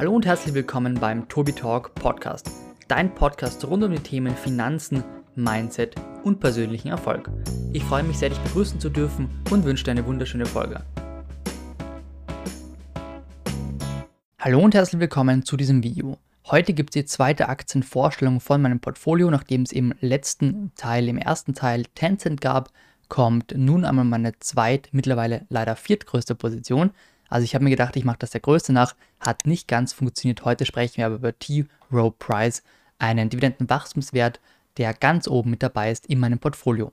Hallo und herzlich willkommen beim Tobi Talk Podcast, dein Podcast rund um die Themen Finanzen, Mindset und persönlichen Erfolg. Ich freue mich sehr, dich begrüßen zu dürfen und wünsche dir eine wunderschöne Folge. Hallo und herzlich willkommen zu diesem Video. Heute gibt es die zweite Aktienvorstellung von meinem Portfolio, nachdem es im letzten Teil, im ersten Teil Tencent gab, kommt nun einmal meine zweit, mittlerweile leider viertgrößte Position. Also ich habe mir gedacht, ich mache das der Größte nach, hat nicht ganz funktioniert. Heute sprechen wir aber über T. Rowe Price, einen Dividendenwachstumswert, der ganz oben mit dabei ist in meinem Portfolio.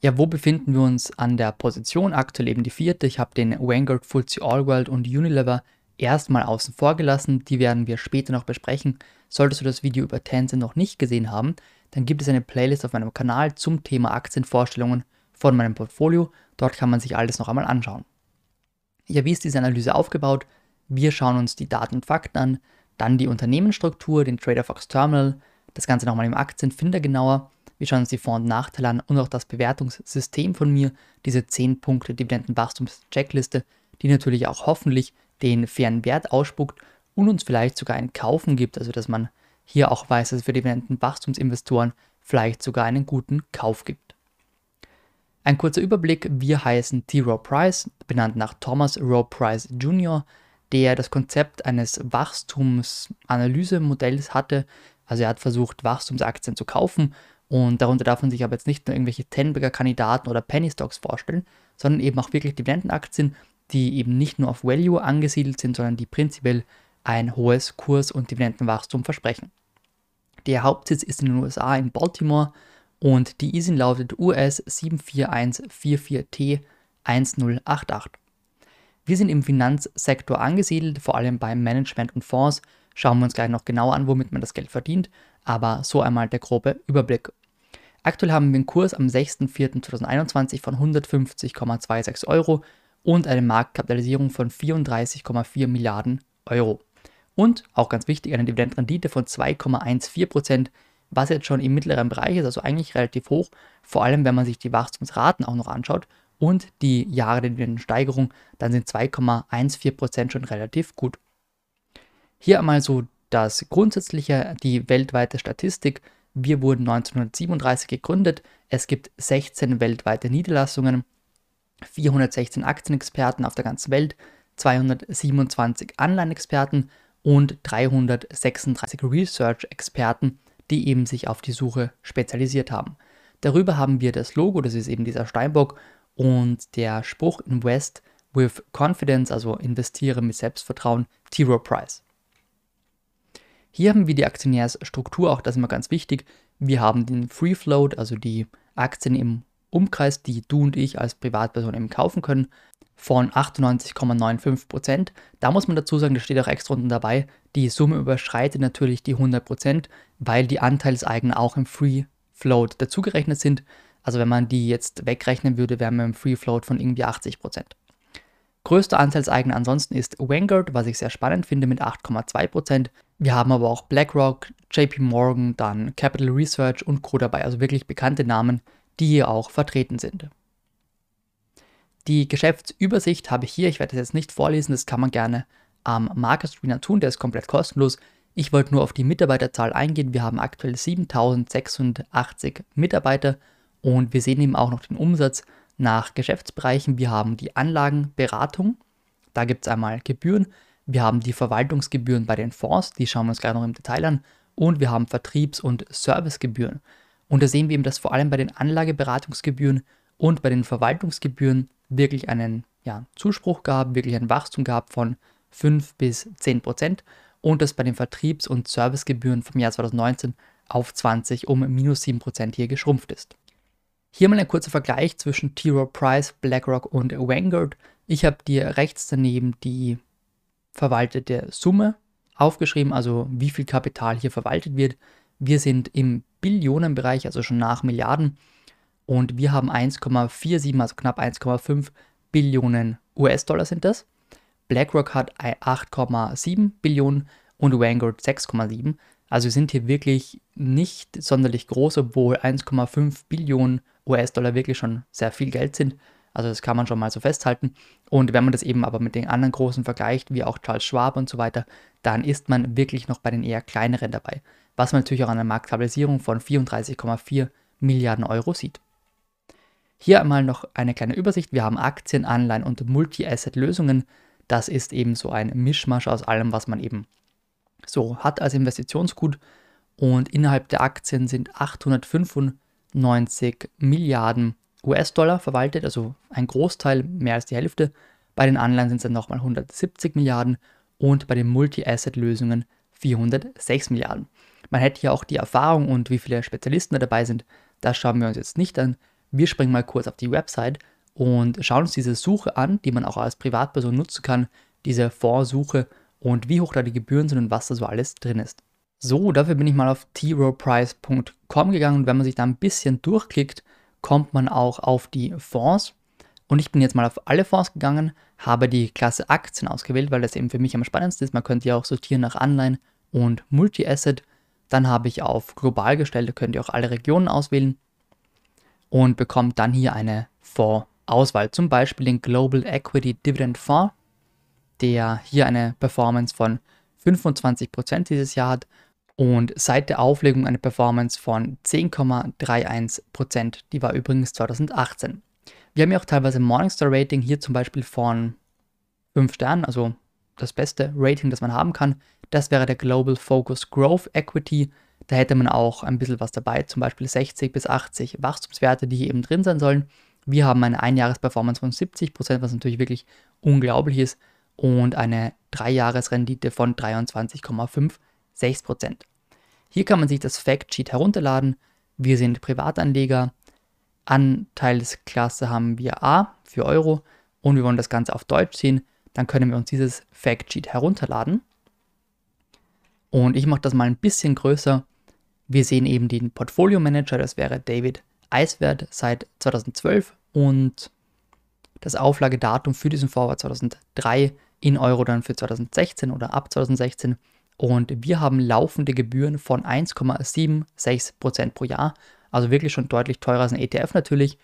Ja, wo befinden wir uns an der Position? Aktuell eben die vierte. Ich habe den Vanguard FTSE All World und Unilever erstmal außen vor gelassen. Die werden wir später noch besprechen. Solltest du das Video über Tencent noch nicht gesehen haben, dann gibt es eine Playlist auf meinem Kanal zum Thema Aktienvorstellungen von meinem Portfolio. Dort kann man sich alles noch einmal anschauen. Ja, wie ist diese Analyse aufgebaut? Wir schauen uns die Daten und Fakten an, dann die Unternehmensstruktur, den Trader Fox Terminal, das Ganze nochmal im Aktienfinder genauer. Wir schauen uns die Vor- und Nachteile an und auch das Bewertungssystem von mir, diese 10 Punkte Dividendenwachstums-Checkliste, die natürlich auch hoffentlich den fairen Wert ausspuckt und uns vielleicht sogar ein Kaufen gibt, also dass man hier auch weiß, dass es für Dividendenwachstumsinvestoren vielleicht sogar einen guten Kauf gibt. Ein kurzer Überblick, wir heißen T. Rowe Price, benannt nach Thomas Rowe Price Jr., der das Konzept eines Wachstumsanalysemodells hatte. Also er hat versucht, Wachstumsaktien zu kaufen und darunter darf man sich aber jetzt nicht nur irgendwelche Tenberger-Kandidaten oder Penny Stocks vorstellen, sondern eben auch wirklich Dividendenaktien, die eben nicht nur auf Value angesiedelt sind, sondern die prinzipiell ein hohes Kurs- und Dividendenwachstum versprechen. Der Hauptsitz ist in den USA in Baltimore und die ISIN lautet US 74144T1088. Wir sind im Finanzsektor angesiedelt, vor allem beim Management und Fonds. Schauen wir uns gleich noch genauer an, womit man das Geld verdient, aber so einmal der grobe Überblick. Aktuell haben wir einen Kurs am 6.4.2021 von 150,26 Euro und eine Marktkapitalisierung von 34,4 Milliarden Euro. Und, auch ganz wichtig, eine Dividendenrendite von 2,14%, was jetzt schon im mittleren Bereich ist, also eigentlich relativ hoch, vor allem wenn man sich die Wachstumsraten auch noch anschaut und die Jahre der Dividendensteigerung, dann sind 2,14% schon relativ gut. Hier einmal so das Grundsätzliche, die weltweite Statistik. Wir wurden 1937 gegründet. Es gibt 16 weltweite Niederlassungen, 416 Aktienexperten auf der ganzen Welt, 227 Anleihenexperten und 336 Research-Experten die eben sich auf die Suche spezialisiert haben. Darüber haben wir das Logo, das ist eben dieser Steinbock und der Spruch Invest with Confidence, also investiere mit Selbstvertrauen, T. Rowe Price. Hier haben wir die Aktionärsstruktur, auch das ist immer ganz wichtig. Wir haben den Free Float, also die Aktien im Umkreis, die du und ich als Privatperson eben kaufen können, von 98,95%. Da muss man dazu sagen, da steht auch extra unten dabei, die Summe überschreitet natürlich die 100%, weil die Anteilseigner auch im Free Float dazugerechnet sind. Also wenn man die jetzt wegrechnen würde, wären wir im Free Float von irgendwie 80%. Größter Anteilseigner ansonsten ist Vanguard, was ich sehr spannend finde mit 8,2%. Wir haben aber auch BlackRock, JP Morgan, dann Capital Research und Co. dabei, also wirklich bekannte Namen, die hier auch vertreten sind. Die Geschäftsübersicht habe ich hier, ich werde das jetzt nicht vorlesen, das kann man gerne am Market Screener tun, der ist komplett kostenlos. Ich wollte nur auf die Mitarbeiterzahl eingehen. Wir haben aktuell 7680 Mitarbeiter und wir sehen eben auch noch den Umsatz nach Geschäftsbereichen. Wir haben die Anlagenberatung, da gibt es einmal Gebühren. Wir haben die Verwaltungsgebühren bei den Fonds, die schauen wir uns gleich noch im Detail an. Und wir haben Vertriebs- und Servicegebühren. Und da sehen wir eben, dass vor allem bei den Anlageberatungsgebühren und bei den Verwaltungsgebühren wirklich einen ja, Zuspruch gab, wirklich ein Wachstum gab von 5 bis 10 Prozent und das bei den Vertriebs- und Servicegebühren vom Jahr 2019 auf 20 um minus 7 Prozent hier geschrumpft ist. Hier mal ein kurzer Vergleich zwischen T. Rowe Price, BlackRock und Vanguard. Ich habe dir rechts daneben die verwaltete Summe aufgeschrieben, also wie viel Kapital hier verwaltet wird. Wir sind im Billionenbereich, also schon nach Milliarden und wir haben 1,47, also knapp 1,5 Billionen US-Dollar sind das. BlackRock hat 8,7 Billionen und Vanguard 6,7. Also sind hier wirklich nicht sonderlich groß, obwohl 1,5 Billionen US-Dollar wirklich schon sehr viel Geld sind. Also das kann man schon mal so festhalten. Und wenn man das eben aber mit den anderen großen vergleicht, wie auch Charles Schwab und so weiter, dann ist man wirklich noch bei den eher kleineren dabei. Was man natürlich auch an einer Marktkapitalisierung von 34,4 Milliarden Euro sieht. Hier einmal noch eine kleine Übersicht. Wir haben Aktien, Anleihen und Multi-Asset-Lösungen. Das ist eben so ein Mischmasch aus allem, was man eben so hat als Investitionsgut. Und innerhalb der Aktien sind 895 Milliarden US-Dollar verwaltet, also ein Großteil, mehr als die Hälfte. Bei den Anleihen sind es dann nochmal 170 Milliarden und bei den Multi-Asset-Lösungen 406 Milliarden. Man hätte hier auch die Erfahrung und wie viele Spezialisten da dabei sind. Das schauen wir uns jetzt nicht an. Wir springen mal kurz auf die Website und schauen uns diese Suche an, die man auch als Privatperson nutzen kann, diese Fondssuche und wie hoch da die Gebühren sind und was da so alles drin ist. So, dafür bin ich mal auf troprice.com gegangen und wenn man sich da ein bisschen durchklickt, kommt man auch auf die Fonds. Und ich bin jetzt mal auf alle Fonds gegangen, habe die Klasse Aktien ausgewählt, weil das eben für mich am spannendsten ist. Man könnte ja auch sortieren nach Anleihen und Multi-Asset. Dann habe ich auf global gestellt, da könnt ihr auch alle Regionen auswählen und bekommt dann hier eine Fondsauswahl. Zum Beispiel den Global Equity Dividend Fonds, der hier eine Performance von 25% dieses Jahr hat und seit der Auflegung eine Performance von 10,31%. Die war übrigens 2018. Wir haben ja auch teilweise Morningstar Rating, hier zum Beispiel von 5 Sternen, also das beste Rating, das man haben kann. Das wäre der Global Focus Growth Equity. Da hätte man auch ein bisschen was dabei, zum Beispiel 60 bis 80 Wachstumswerte, die hier eben drin sein sollen. Wir haben eine Einjahresperformance von 70%, was natürlich wirklich unglaublich ist, und eine Dreijahresrendite von 23,5 6%. Hier kann man sich das Factsheet herunterladen. Wir sind Privatanleger. Anteilsklasse haben wir A für Euro und wir wollen das Ganze auf Deutsch ziehen. Dann können wir uns dieses Factsheet herunterladen. Und ich mache das mal ein bisschen größer. Wir sehen eben den Portfolio Manager, das wäre David Eiswert seit 2012 und das Auflagedatum für diesen Vorwart 2003 in Euro dann für 2016 oder ab 2016 und wir haben laufende Gebühren von 1,76% pro Jahr. Also wirklich schon deutlich teurer als ein ETF natürlich.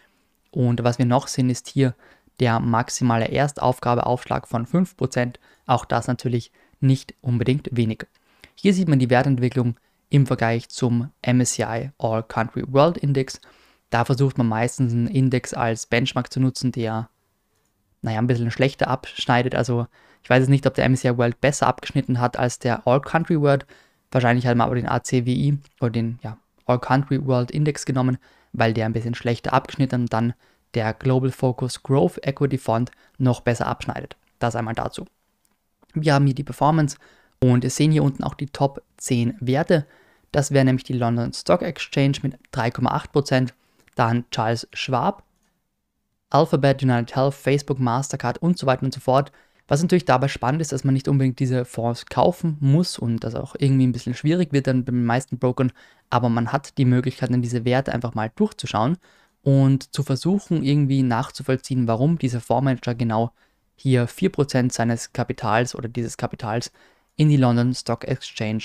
Und was wir noch sehen, ist hier der maximale Erstaufgabeaufschlag von 5%. Auch das natürlich nicht unbedingt wenig. Hier sieht man die Wertentwicklung im Vergleich zum MSCI All Country World Index. Da versucht man meistens einen Index als Benchmark zu nutzen, der naja, ein bisschen schlechter abschneidet. Also ich weiß jetzt nicht, ob der MSCI World besser abgeschnitten hat als der All Country World. Wahrscheinlich hat man aber den ACWI oder den ja, All Country World Index genommen, weil der ein bisschen schlechter abgeschnitten und dann der Global Focus Growth Equity Fund noch besser abschneidet. Das einmal dazu. Wir haben hier die Performance und sehen hier unten auch die Top 10 Werte. Das wäre nämlich die London Stock Exchange mit 3,8%, dann Charles Schwab, Alphabet, United Health, Facebook, Mastercard und so weiter und so fort. Was natürlich dabei spannend ist, dass man nicht unbedingt diese Fonds kaufen muss und das auch irgendwie ein bisschen schwierig wird dann bei den meisten Brokern, aber man hat die Möglichkeit, dann diese Werte einfach mal durchzuschauen und zu versuchen, irgendwie nachzuvollziehen, warum dieser Fondsmanager genau hier 4% seines Kapitals oder dieses Kapitals in die London Stock Exchange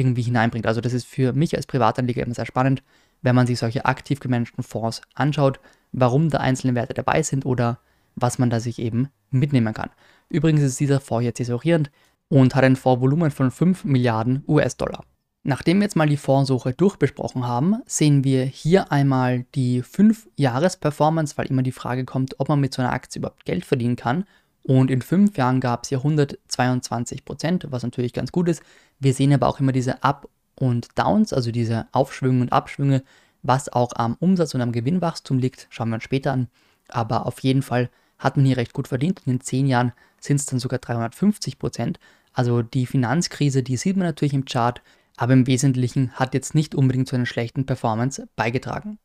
irgendwie hineinbringt. Also das ist für mich als Privatanleger immer sehr spannend, wenn man sich solche aktiv gemanagten Fonds anschaut, warum da einzelne Werte dabei sind oder was man da sich eben mitnehmen kann. Übrigens ist dieser Fonds jetzt tesorierend und hat ein Fondsvolumen von 5 Milliarden US-Dollar. Nachdem wir jetzt mal die Fondssuche durchbesprochen haben, sehen wir hier einmal die 5-Jahres-Performance, weil immer die Frage kommt, ob man mit so einer Aktie überhaupt Geld verdienen kann. Und in 5 Jahren gab es hier 122 Prozent, was natürlich ganz gut ist. Wir sehen aber auch immer diese Up- und Downs, also diese Aufschwünge und Abschwünge, was auch am Umsatz und am Gewinnwachstum liegt, schauen wir uns später an. Aber auf jeden Fall hat man hier recht gut verdient. In 10 Jahren sind es dann sogar 350 Prozent. Also die Finanzkrise, die sieht man natürlich im Chart, aber im Wesentlichen hat jetzt nicht unbedingt zu einer schlechten Performance beigetragen.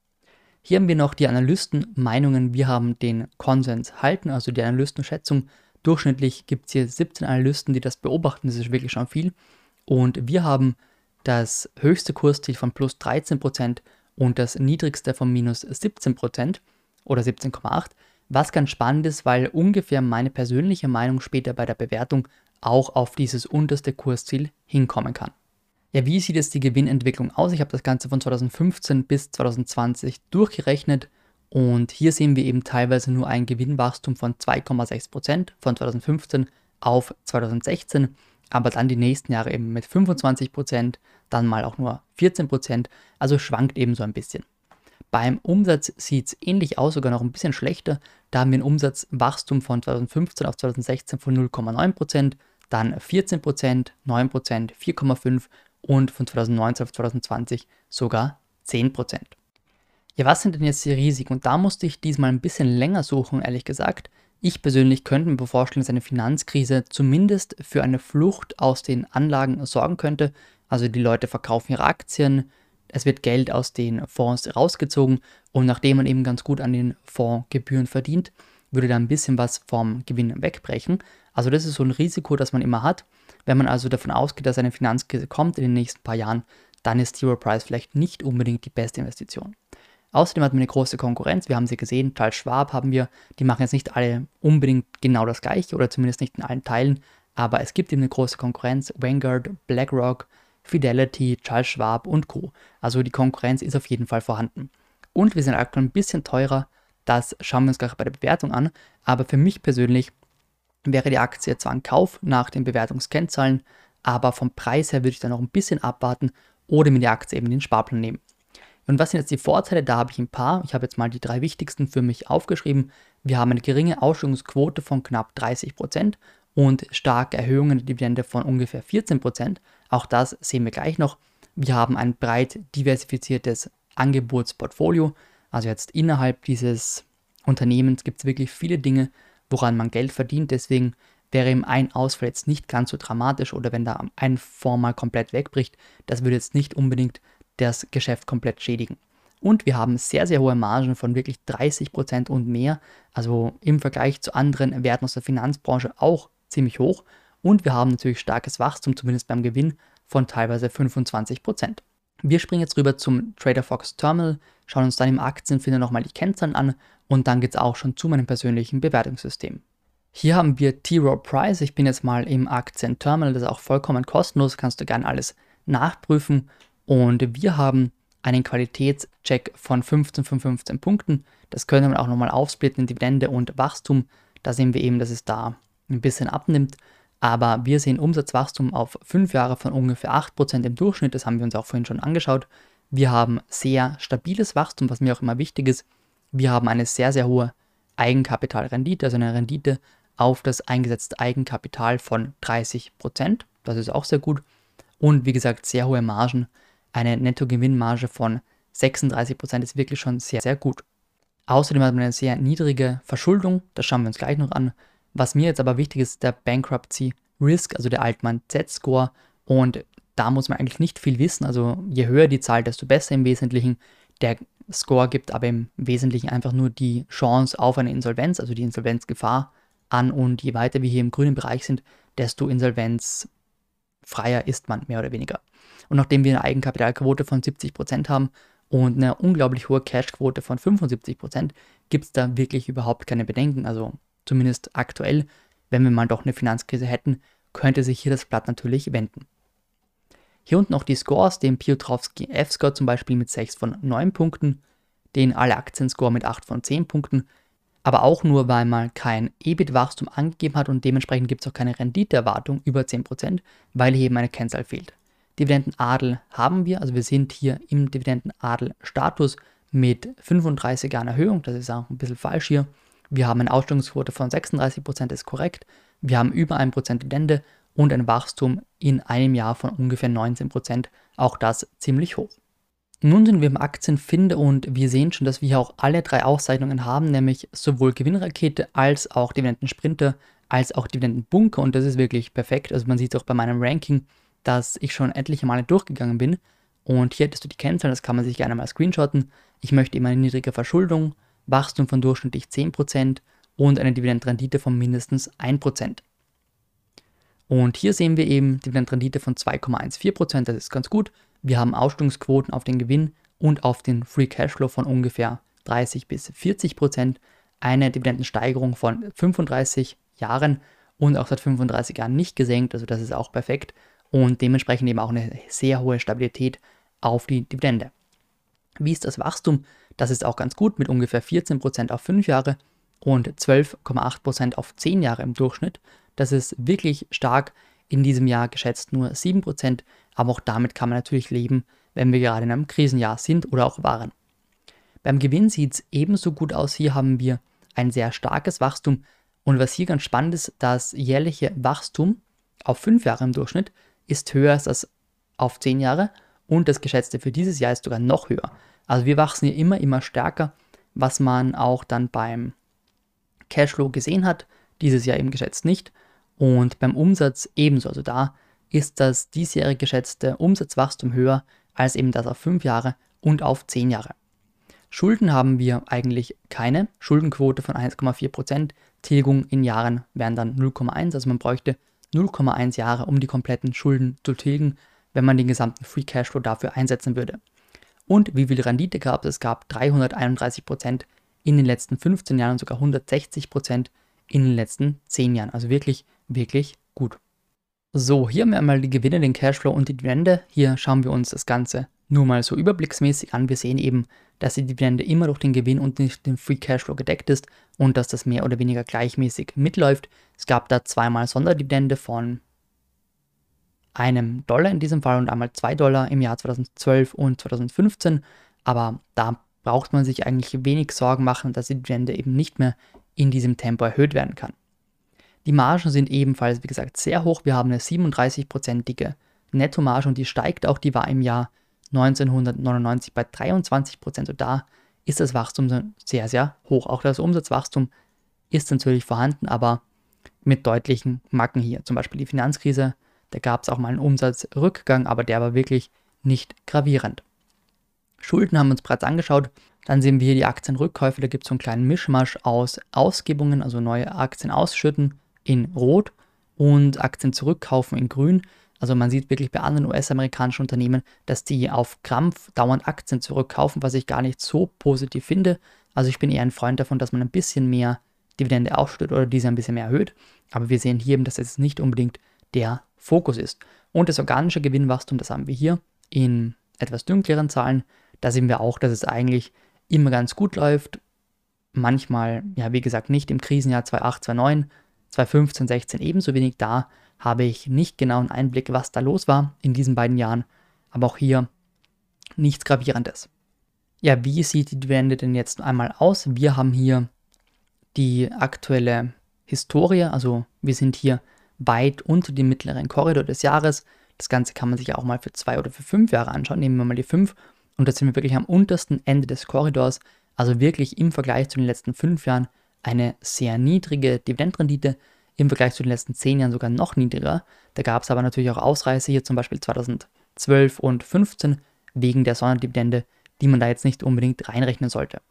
Hier haben wir noch die Analystenmeinungen. Wir haben den Konsens halten, also die Analystenschätzung. Durchschnittlich gibt es hier 17 Analysten, die das beobachten. Das ist wirklich schon viel. Und wir haben das höchste Kursziel von plus 13% und das niedrigste von minus 17% oder 17,8%. Was ganz spannend ist, weil ungefähr meine persönliche Meinung später bei der Bewertung auch auf dieses unterste Kursziel hinkommen kann. Ja, wie sieht jetzt die Gewinnentwicklung aus? Ich habe das Ganze von 2015 bis 2020 durchgerechnet Und hier sehen wir eben teilweise nur ein Gewinnwachstum von 2,6% von 2015 auf 2016, aber dann die nächsten Jahre eben mit 25%, dann mal auch nur 14%, also schwankt eben so ein bisschen. Beim Umsatz sieht es ähnlich aus, sogar noch ein bisschen schlechter. Da haben wir ein Umsatzwachstum von 2015 auf 2016 von 0,9%, dann 14%, 9%, 4,5% und von 2019 auf 2020 sogar 10%. Ja, was sind denn jetzt die Risiken? Und da musste ich diesmal ein bisschen länger suchen, ehrlich gesagt. Ich persönlich könnte mir vorstellen, dass eine Finanzkrise zumindest für eine Flucht aus den Anlagen sorgen könnte. Also die Leute verkaufen ihre Aktien, es wird Geld aus den Fonds rausgezogen und nachdem man eben ganz gut an den Fondsgebühren verdient, würde da ein bisschen was vom Gewinn wegbrechen. Also das ist so ein Risiko, das man immer hat. Wenn man also davon ausgeht, dass eine Finanzkrise kommt in den nächsten paar Jahren, dann ist Zero Price vielleicht nicht unbedingt die beste Investition. Außerdem hat man eine große Konkurrenz. Wir haben sie gesehen, Charles Schwab haben wir. Die machen jetzt nicht alle unbedingt genau das gleiche oder zumindest nicht in allen Teilen. Aber es gibt eben eine große Konkurrenz. Vanguard, BlackRock, Fidelity, Charles Schwab und Co. Also die Konkurrenz ist auf jeden Fall vorhanden. Und wir sind aktuell ein bisschen teurer. Das schauen wir uns gleich bei der Bewertung an. Aber für mich persönlich wäre die Aktie zwar ein Kauf nach den Bewertungskennzahlen, aber vom Preis her würde ich dann noch ein bisschen abwarten oder mir die Aktie eben in den Sparplan nehmen. Und was sind jetzt die Vorteile? Da habe ich ein paar. Ich habe jetzt mal die drei wichtigsten für mich aufgeschrieben. Wir haben eine geringe Ausschüttungsquote von knapp 30% und starke Erhöhungen der Dividende von ungefähr 14%. Auch das sehen wir gleich noch. Wir haben ein breit diversifiziertes Angebotsportfolio. Also jetzt innerhalb dieses Unternehmens gibt es wirklich viele Dinge, woran man Geld verdient. Deswegen wäre eben ein Ausfall jetzt nicht ganz so dramatisch oder wenn da ein Fonds mal komplett wegbricht, das würde jetzt nicht unbedingt das Geschäft komplett schädigen. Und wir haben sehr, sehr hohe Margen von wirklich 30% und mehr. Also im Vergleich zu anderen Werten aus der Finanzbranche auch ziemlich hoch. Und wir haben natürlich starkes Wachstum, zumindest beim Gewinn, von teilweise 25%. Wir springen jetzt rüber zum Trader Fox Terminal, schauen uns dann im Aktienfinder nochmal die Kennzahlen an und dann geht es auch schon zu meinem persönlichen Bewertungssystem. Hier haben wir T-Row Price. Ich bin jetzt mal im Aktienterminal, das ist auch vollkommen kostenlos, kannst du gerne alles nachprüfen. Und wir haben einen Qualitätscheck von 15 von 15 Punkten. Das können wir auch nochmal aufsplitten in Dividende und Wachstum. Da sehen wir eben, dass es da ein bisschen abnimmt. Aber wir sehen Umsatzwachstum auf fünf Jahre von ungefähr 8% im Durchschnitt. Das haben wir uns auch vorhin schon angeschaut. Wir haben sehr stabiles Wachstum, was mir auch immer wichtig ist. Wir haben eine sehr, sehr hohe Eigenkapitalrendite, also eine Rendite auf das eingesetzte Eigenkapital von 30%. Das ist auch sehr gut. Und wie gesagt, sehr hohe Margen. Eine Nettogewinnmarge von 36% ist wirklich schon sehr, sehr gut. Außerdem hat man eine sehr niedrige Verschuldung. Das schauen wir uns gleich noch an. Was mir jetzt aber wichtig ist, der Bankruptcy Risk, also der Altmann Z-Score. Und da muss man eigentlich nicht viel wissen. Also je höher die Zahl, desto besser im Wesentlichen. Der Score gibt aber im Wesentlichen einfach nur die Chance auf eine Insolvenz, also die Insolvenzgefahr an. Und je weiter wir hier im grünen Bereich sind, desto insolvenzfreier ist man, mehr oder weniger. Und nachdem wir eine Eigenkapitalquote von 70% haben und eine unglaublich hohe Cashquote von 75%, gibt es da wirklich überhaupt keine Bedenken. Also zumindest aktuell, wenn wir mal doch eine Finanzkrise hätten, könnte sich hier das Blatt natürlich wenden. Hier unten noch die Scores, den Piotrowski F-Score zum Beispiel mit 6 von 9 Punkten, den alle Aktien-Score mit 8 von 10 Punkten, aber auch nur, weil man kein EBIT-Wachstum angegeben hat und dementsprechend gibt es auch keine Renditeerwartung über 10%, weil hier eben eine Kennzahl fehlt. Dividendenadel haben wir, also wir sind hier im Dividendenadel-Status mit 35 Jahren Erhöhung, das ist auch ein bisschen falsch hier, wir haben eine Ausstellungsquote von 36%, ist korrekt. Wir haben über 1% Dividende und ein Wachstum in einem Jahr von ungefähr 19%, auch das ziemlich hoch. Nun sind wir im Aktienfinder und wir sehen schon, dass wir hier auch alle drei Auszeichnungen haben, nämlich sowohl Gewinnrakete als auch Dividendensprinter als auch Dividendenbunker und das ist wirklich perfekt. Also man sieht auch bei meinem Ranking, dass ich schon etliche Male durchgegangen bin und hier hättest du die Kennzahlen, das kann man sich gerne mal screenshotten. Ich möchte immer eine niedrige Verschuldung, Wachstum von durchschnittlich 10% und eine Dividendenrendite von mindestens 1%. Und hier sehen wir eben Dividendenrendite von 2,14%, das ist ganz gut. Wir haben Ausstellungsquoten auf den Gewinn und auf den Free Cashflow von ungefähr 30 bis 40%, eine Dividendensteigerung von 35 Jahren und auch seit 35 Jahren nicht gesenkt, also das ist auch perfekt und dementsprechend eben auch eine sehr hohe Stabilität auf die Dividende. Wie ist das Wachstum? Das ist auch ganz gut mit ungefähr 14% auf 5 Jahre und 12,8% auf 10 Jahre im Durchschnitt. Das ist wirklich stark. In diesem Jahr geschätzt nur 7%, aber auch damit kann man natürlich leben, wenn wir gerade in einem Krisenjahr sind oder auch waren. Beim Gewinn sieht es ebenso gut aus. Hier haben wir ein sehr starkes Wachstum. Und was hier ganz spannend ist, das jährliche Wachstum auf 5 Jahre im Durchschnitt ist höher als das auf 10 Jahre und das geschätzte für dieses Jahr ist sogar noch höher. Also wir wachsen hier immer, immer stärker, was man auch dann beim Cashflow gesehen hat, dieses Jahr eben geschätzt nicht. Und beim Umsatz ebenso. Also da ist das diesjährige geschätzte Umsatzwachstum höher als eben das auf 5 Jahre und auf 10 Jahre. Schulden haben wir eigentlich keine. Schuldenquote von 1,4%. Tilgung in Jahren wären dann 0,1. Also man bräuchte 0,1 Jahre, um die kompletten Schulden zu tilgen, wenn man den gesamten Free Cashflow dafür einsetzen würde. Und wie viel Rendite gab es? Es gab 331% in den letzten 15 Jahren und sogar 160% in den letzten 10 Jahren. Also wirklich, wirklich gut. So, hier haben wir einmal die Gewinne, den Cashflow und die Dividende. Hier schauen wir uns das Ganze nur mal so überblicksmäßig an. Wir sehen eben, dass die Dividende immer durch den Gewinn und nicht den Free Cashflow gedeckt ist und dass das mehr oder weniger gleichmäßig mitläuft. Es gab da zweimal Sonderdividende von einem Dollar in diesem Fall und einmal zwei Dollar im Jahr 2012 und 2015. Aber da braucht man sich eigentlich wenig Sorgen machen, dass die Dividende eben nicht mehr in diesem Tempo erhöht werden kann. Die Margen sind ebenfalls, wie gesagt, sehr hoch. Wir haben eine 37-prozentige Nettomarge und die steigt auch. Die war im Jahr 1999 bei 23 Prozent. Und da ist das Wachstum sehr, sehr hoch. Auch das Umsatzwachstum ist natürlich vorhanden, aber mit deutlichen Macken hier. Zum Beispiel die Finanzkrise, da gab es auch mal einen Umsatzrückgang, aber der war wirklich nicht gravierend. Schulden haben wir uns bereits angeschaut. Dann sehen wir hier die Aktienrückkäufe. Da gibt es so einen kleinen Mischmasch aus Ausgebungen, also neue Aktien ausschütten in Rot und Aktien zurückkaufen in Grün. Also man sieht wirklich bei anderen US-amerikanischen Unternehmen, dass die auf Krampf dauernd Aktien zurückkaufen, was ich gar nicht so positiv finde. Also ich bin eher ein Freund davon, dass man ein bisschen mehr Dividende aufschüttet oder diese ein bisschen mehr erhöht. Aber wir sehen hier eben, dass es nicht unbedingt der Fokus ist. Und das organische Gewinnwachstum, das haben wir hier in etwas dunkleren Zahlen. Da sehen wir auch, dass es eigentlich immer ganz gut läuft. Manchmal, ja, wie gesagt, nicht im Krisenjahr 2008, 2009, 2015, 16 ebenso wenig da habe ich nicht genau einen Einblick, was da los war in diesen beiden Jahren, aber auch hier nichts Gravierendes. Ja, wie sieht die Dividende denn jetzt einmal aus? Wir haben hier die aktuelle Historie, also wir sind hier weit unter dem mittleren Korridor des Jahres. Das Ganze kann man sich auch mal für zwei oder für fünf Jahre anschauen. Nehmen wir mal die fünf und da sind wir wirklich am untersten Ende des Korridors, also wirklich im Vergleich zu den letzten fünf Jahren eine sehr niedrige Dividendenrendite, im Vergleich zu den letzten zehn Jahren sogar noch niedriger. Da gab es aber natürlich auch Ausreißer, hier zum Beispiel 2012 und 2015 wegen der Sonderdividende, die man da jetzt nicht unbedingt reinrechnen sollte.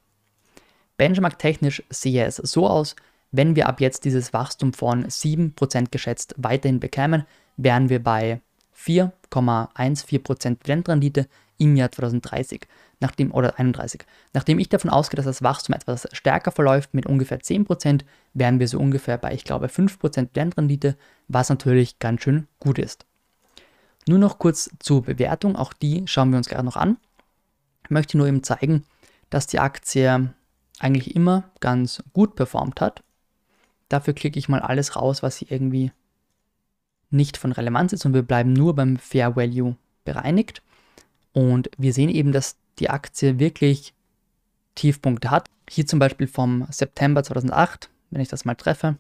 Benchmark-technisch sehe es so aus, wenn wir ab jetzt dieses Wachstum von 7% geschätzt weiterhin bekämen, wären wir bei 4,14% Dividendenrendite im Jahr 2030 nachdem, oder 31. Nachdem ich davon ausgehe, dass das Wachstum etwas stärker verläuft mit ungefähr 10%, wären wir so ungefähr bei, ich glaube, 5% Blendrendite, was natürlich ganz schön gut ist. Nur noch kurz zur Bewertung, auch die schauen wir uns gerade noch an. Ich möchte nur eben zeigen, dass die Aktie eigentlich immer ganz gut performt hat. Dafür klicke ich mal alles raus, was hier irgendwie nicht von Relevanz ist und wir bleiben nur beim Fair Value bereinigt. Und wir sehen eben, dass die Aktie wirklich Tiefpunkte hat. Hier zum Beispiel vom September 2008, wenn ich das mal treffe,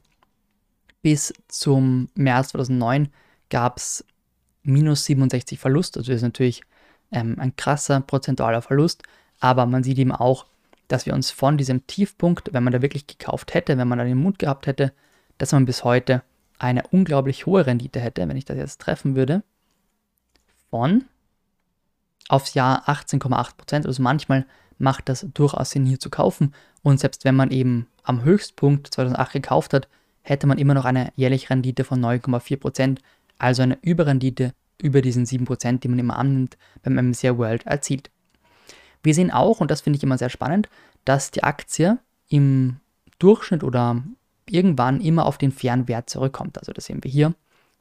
bis zum März 2009 gab es minus 67 Verlust. Also das ist natürlich ähm, ein krasser prozentualer Verlust. Aber man sieht eben auch, dass wir uns von diesem Tiefpunkt, wenn man da wirklich gekauft hätte, wenn man da den Mut gehabt hätte, dass man bis heute eine unglaublich hohe Rendite hätte, wenn ich das jetzt treffen würde, von aufs Jahr 18,8%. Also manchmal macht das durchaus Sinn, hier zu kaufen. Und selbst wenn man eben am Höchstpunkt 2008 gekauft hat, hätte man immer noch eine jährliche Rendite von 9,4%, also eine Überrendite über diesen 7%, die man immer annimmt, beim MSCI World erzielt. Wir sehen auch, und das finde ich immer sehr spannend, dass die Aktie im Durchschnitt oder irgendwann immer auf den fairen Wert zurückkommt. Also das sehen wir hier.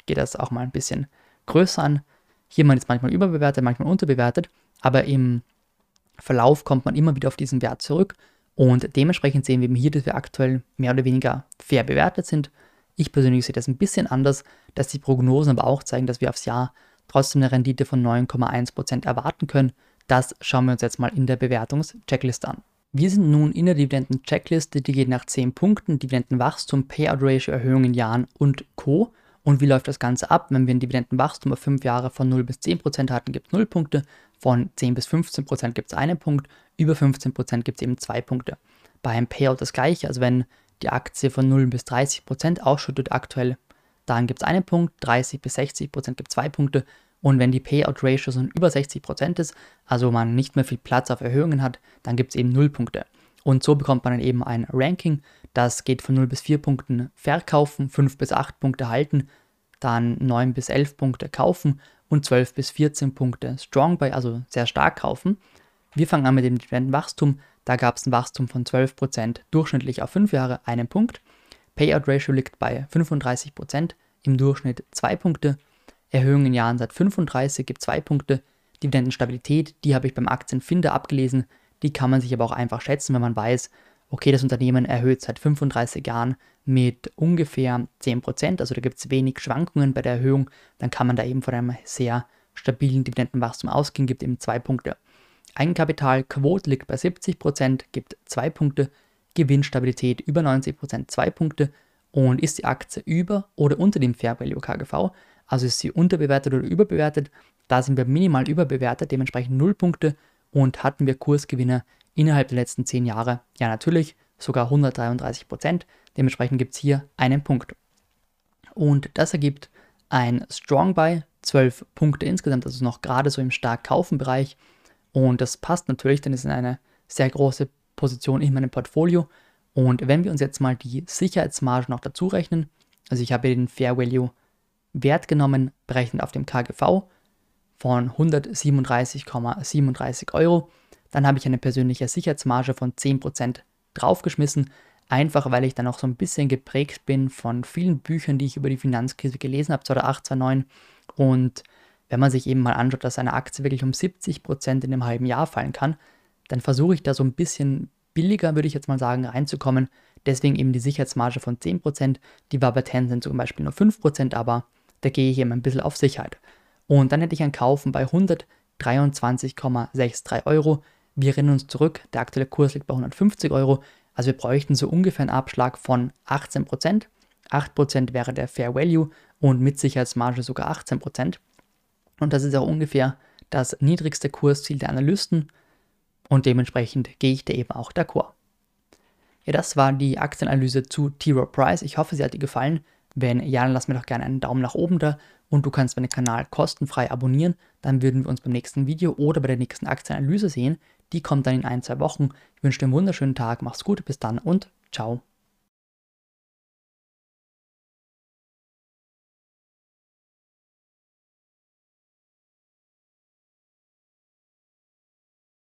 Geht das auch mal ein bisschen größer an. Hier man ist manchmal überbewertet, manchmal unterbewertet, aber im Verlauf kommt man immer wieder auf diesen Wert zurück und dementsprechend sehen wir eben hier, dass wir aktuell mehr oder weniger fair bewertet sind. Ich persönlich sehe das ein bisschen anders, dass die Prognosen aber auch zeigen, dass wir aufs Jahr trotzdem eine Rendite von 9,1% erwarten können. Das schauen wir uns jetzt mal in der Bewertungs-Checklist an. Wir sind nun in der Dividenden-Checkliste, die geht nach 10 Punkten, Dividendenwachstum, Payout-Ratio, Erhöhung in Jahren und Co. Und wie läuft das Ganze ab? Wenn wir ein Dividendenwachstum auf 5 Jahre von 0 bis 10% hatten, gibt es 0 Punkte, von 10 bis 15% gibt es einen Punkt, über 15% gibt es eben 2 Punkte. Beim Payout das gleiche, also wenn die Aktie von 0 bis 30% ausschüttet aktuell, dann gibt es einen Punkt, 30 bis 60% gibt es 2 Punkte und wenn die Payout-Ratio so über 60% ist, also man nicht mehr viel Platz auf Erhöhungen hat, dann gibt es eben 0 Punkte. Und so bekommt man dann eben ein Ranking, das geht von 0 bis 4 Punkten verkaufen, 5 bis 8 Punkte halten, dann 9 bis 11 Punkte kaufen und 12 bis 14 Punkte Strong Buy, also sehr stark kaufen. Wir fangen an mit dem Dividendenwachstum. Da gab es ein Wachstum von 12% durchschnittlich auf 5 Jahre, einen Punkt. Payout Ratio liegt bei 35%, im Durchschnitt 2 Punkte. Erhöhung in Jahren seit 35 gibt 2 Punkte. Dividendenstabilität, die habe ich beim Aktienfinder abgelesen. Die kann man sich aber auch einfach schätzen, wenn man weiß, okay, das Unternehmen erhöht seit 35 Jahren mit ungefähr 10%, also da gibt es wenig Schwankungen bei der Erhöhung, dann kann man da eben von einem sehr stabilen Dividendenwachstum ausgehen, gibt eben zwei Punkte. Eigenkapitalquote liegt bei 70%, gibt zwei Punkte. Gewinnstabilität über 90%, zwei Punkte. Und ist die Aktie über oder unter dem Fair Value KGV, also ist sie unterbewertet oder überbewertet, da sind wir minimal überbewertet, dementsprechend 0 Punkte. Und hatten wir Kursgewinne innerhalb der letzten 10 Jahre? Ja, natürlich, sogar 133% Dementsprechend gibt es hier einen Punkt. Und das ergibt ein Strong Buy, 12 Punkte insgesamt, also noch gerade so im stark kaufen Bereich. Und das passt natürlich, denn es ist eine sehr große Position in meinem Portfolio. Und wenn wir uns jetzt mal die Sicherheitsmarge noch dazu rechnen, also ich habe den Fair Value Wert genommen, berechnet auf dem KGV von 137,37 Euro, dann habe ich eine persönliche Sicherheitsmarge von 10% draufgeschmissen, einfach weil ich dann auch so ein bisschen geprägt bin von vielen Büchern, die ich über die Finanzkrise gelesen habe, 2008, 2009 und wenn man sich eben mal anschaut, dass eine Aktie wirklich um 70% in einem halben Jahr fallen kann, dann versuche ich da so ein bisschen billiger, würde ich jetzt mal sagen, reinzukommen. Deswegen eben die Sicherheitsmarge von 10%, die war bei Tencent zum Beispiel nur 5%, aber da gehe ich eben ein bisschen auf Sicherheit. Und dann hätte ich ein Kaufen bei 123,63 Euro. Wir erinnern uns zurück, der aktuelle Kurs liegt bei 150 Euro, also wir bräuchten so ungefähr einen Abschlag von 18%. 8% wäre der Fair Value und mit Sicherheitsmarge sogar 18%. Und das ist auch ungefähr das niedrigste Kursziel der Analysten und dementsprechend gehe ich da eben auch d'accord. Ja, das war die Aktienanalyse zu T. Rowe Price. Ich hoffe, sie hat dir gefallen. Wenn ja, dann lass mir doch gerne einen Daumen nach oben da und du kannst meinen Kanal kostenfrei abonnieren. Dann würden wir uns beim nächsten Video oder bei der nächsten Aktienanalyse sehen. Die kommt dann in ein, zwei Wochen. Ich wünsche dir einen wunderschönen Tag, mach's gut, bis dann und ciao.